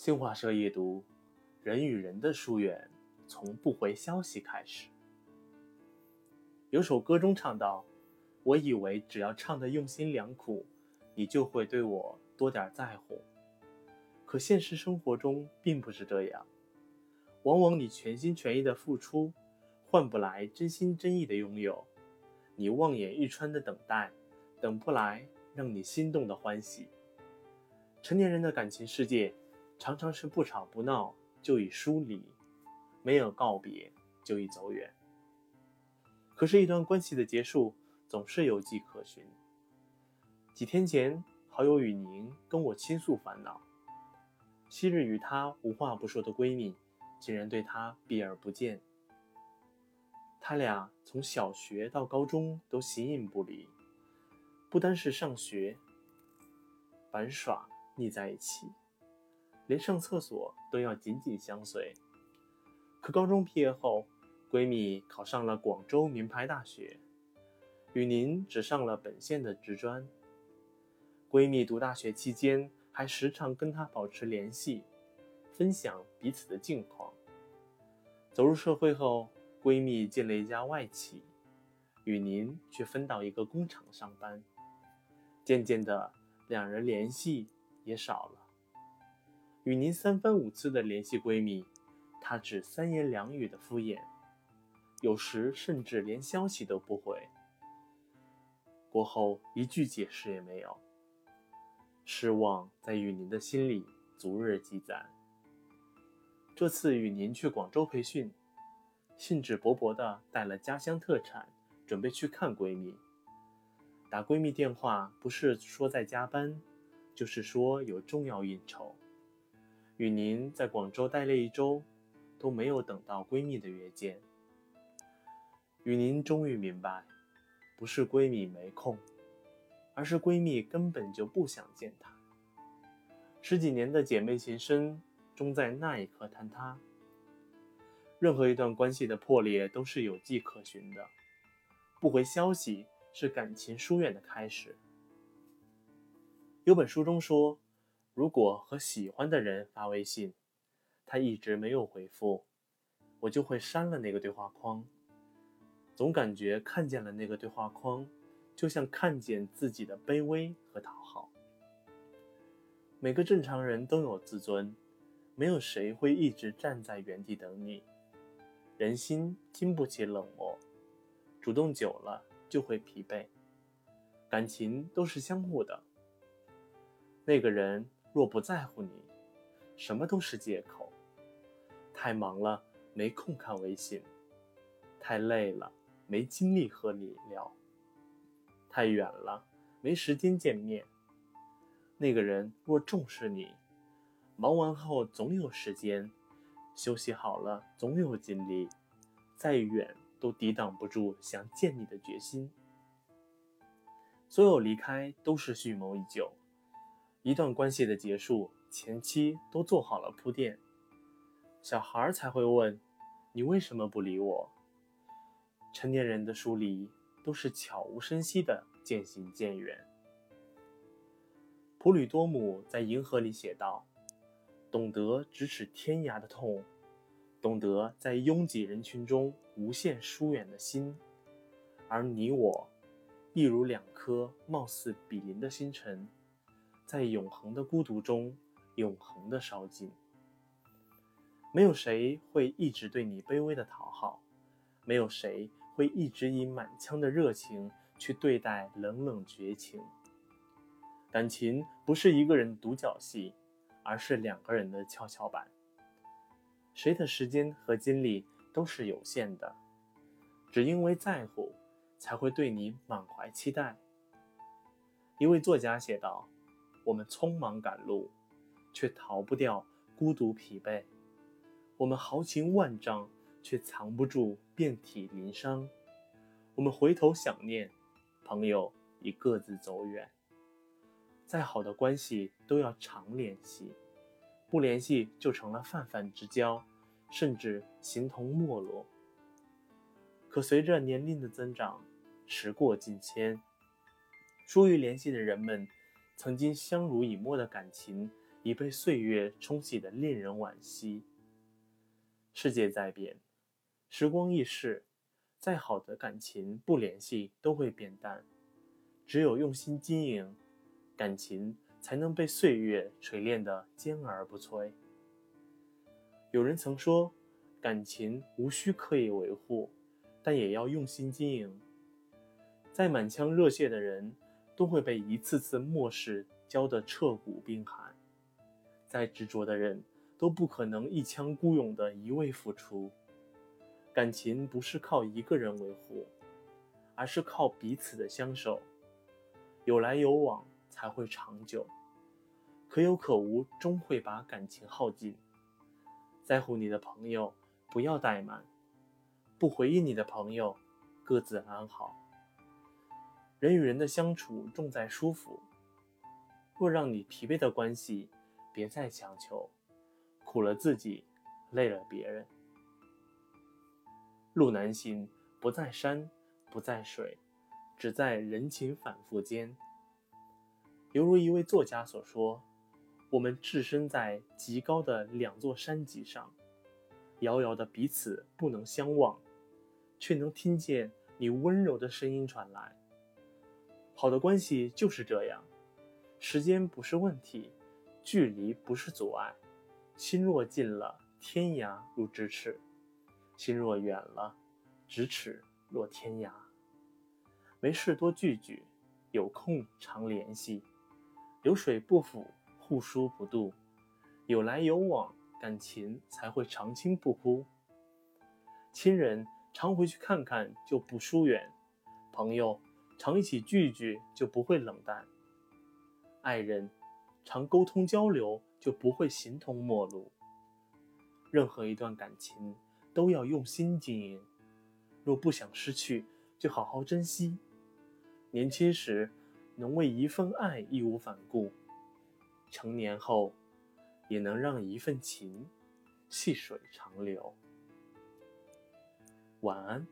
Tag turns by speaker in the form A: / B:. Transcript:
A: 新华社夜读：人与人的疏远，从不回消息开始。有首歌中唱到：“我以为只要唱的用心良苦，你就会对我多点在乎。可现实生活中并不是这样，往往你全心全意的付出，换不来真心真意的拥有；你望眼欲穿的等待，等不来让你心动的欢喜。成年人的感情世界。”常常是不吵不闹就已疏离，没有告别就已走远。可是，一段关系的结束总是有迹可循。几天前，好友雨宁跟我倾诉烦恼：昔日与她无话不说的闺蜜，竟然对她避而不见。他俩从小学到高中都形影不离，不单是上学、玩耍腻在一起。连上厕所都要紧紧相随。可高中毕业后，闺蜜考上了广州名牌大学，雨宁只上了本县的职专。闺蜜读大学期间还时常跟她保持联系，分享彼此的近况。走入社会后，闺蜜进了一家外企，雨宁却分到一个工厂上班。渐渐的，两人联系也少了。与您三番五次的联系闺蜜，她只三言两语的敷衍，有时甚至连消息都不回。过后一句解释也没有，失望在与您的心里逐日积攒。这次与您去广州培训，兴致勃勃地带了家乡特产，准备去看闺蜜。打闺蜜电话不是说在加班，就是说有重要应酬。与您在广州待了一周，都没有等到闺蜜的约见。与您终于明白，不是闺蜜没空，而是闺蜜根本就不想见她。十几年的姐妹情深，终在那一刻坍塌。任何一段关系的破裂都是有迹可循的，不回消息是感情疏远的开始。有本书中说。如果和喜欢的人发微信，他一直没有回复，我就会删了那个对话框。总感觉看见了那个对话框，就像看见自己的卑微和讨好。每个正常人都有自尊，没有谁会一直站在原地等你。人心经不起冷漠，主动久了就会疲惫。感情都是相互的，那个人。若不在乎你，什么都是借口。太忙了，没空看微信；太累了，没精力和你聊；太远了，没时间见面。那个人若重视你，忙完后总有时间，休息好了总有精力，再远都抵挡不住想见你的决心。所有离开都是蓄谋已久。一段关系的结束，前期都做好了铺垫，小孩才会问：“你为什么不理我？”成年人的疏离都是悄无声息的渐行渐远。普吕多姆在《银河》里写道：“懂得咫尺天涯的痛，懂得在拥挤人群中无限疏远的心，而你我，亦如两颗貌似比邻的星辰。”在永恒的孤独中，永恒的烧尽。没有谁会一直对你卑微的讨好，没有谁会一直以满腔的热情去对待冷冷绝情。感情不是一个人独角戏，而是两个人的跷跷板。谁的时间和精力都是有限的，只因为在乎，才会对你满怀期待。一位作家写道。我们匆忙赶路，却逃不掉孤独疲惫；我们豪情万丈，却藏不住遍体鳞伤。我们回头想念，朋友已各自走远。再好的关系都要常联系，不联系就成了泛泛之交，甚至形同陌路。可随着年龄的增长，时过境迁，疏于联系的人们。曾经相濡以沫的感情，已被岁月冲洗的令人惋惜。世界在变，时光易逝，再好的感情不联系都会变淡。只有用心经营，感情才能被岁月锤炼的坚而不摧。有人曾说，感情无需刻意维护，但也要用心经营。再满腔热血的人，都会被一次次漠视浇得彻骨冰寒；再执着的人，都不可能一腔孤勇的一味付出。感情不是靠一个人维护，而是靠彼此的相守。有来有往才会长久，可有可无终会把感情耗尽。在乎你的朋友，不要怠慢；不回应你的朋友，各自安好。人与人的相处重在舒服。若让你疲惫的关系，别再强求，苦了自己，累了别人。路难行，不在山，不在水，只在人情反复间。犹如一位作家所说。我们置身在极高的两座山脊上，遥遥的彼此不能相望，却能听见你温柔的声音传来。好的关系就是这样，时间不是问题，距离不是阻碍。心若近了，天涯如咫尺；心若远了，咫尺若天涯。没事多聚聚，有空常联系，流水不腐。互疏不渡，有来有往，感情才会长青不枯。亲人常回去看看，就不疏远；朋友常一起聚聚，就不会冷淡；爱人常沟通交流，就不会形同陌路。任何一段感情都要用心经营，若不想失去，就好好珍惜。年轻时能为一份爱义无反顾。成年后，也能让一份情细水长流。晚安。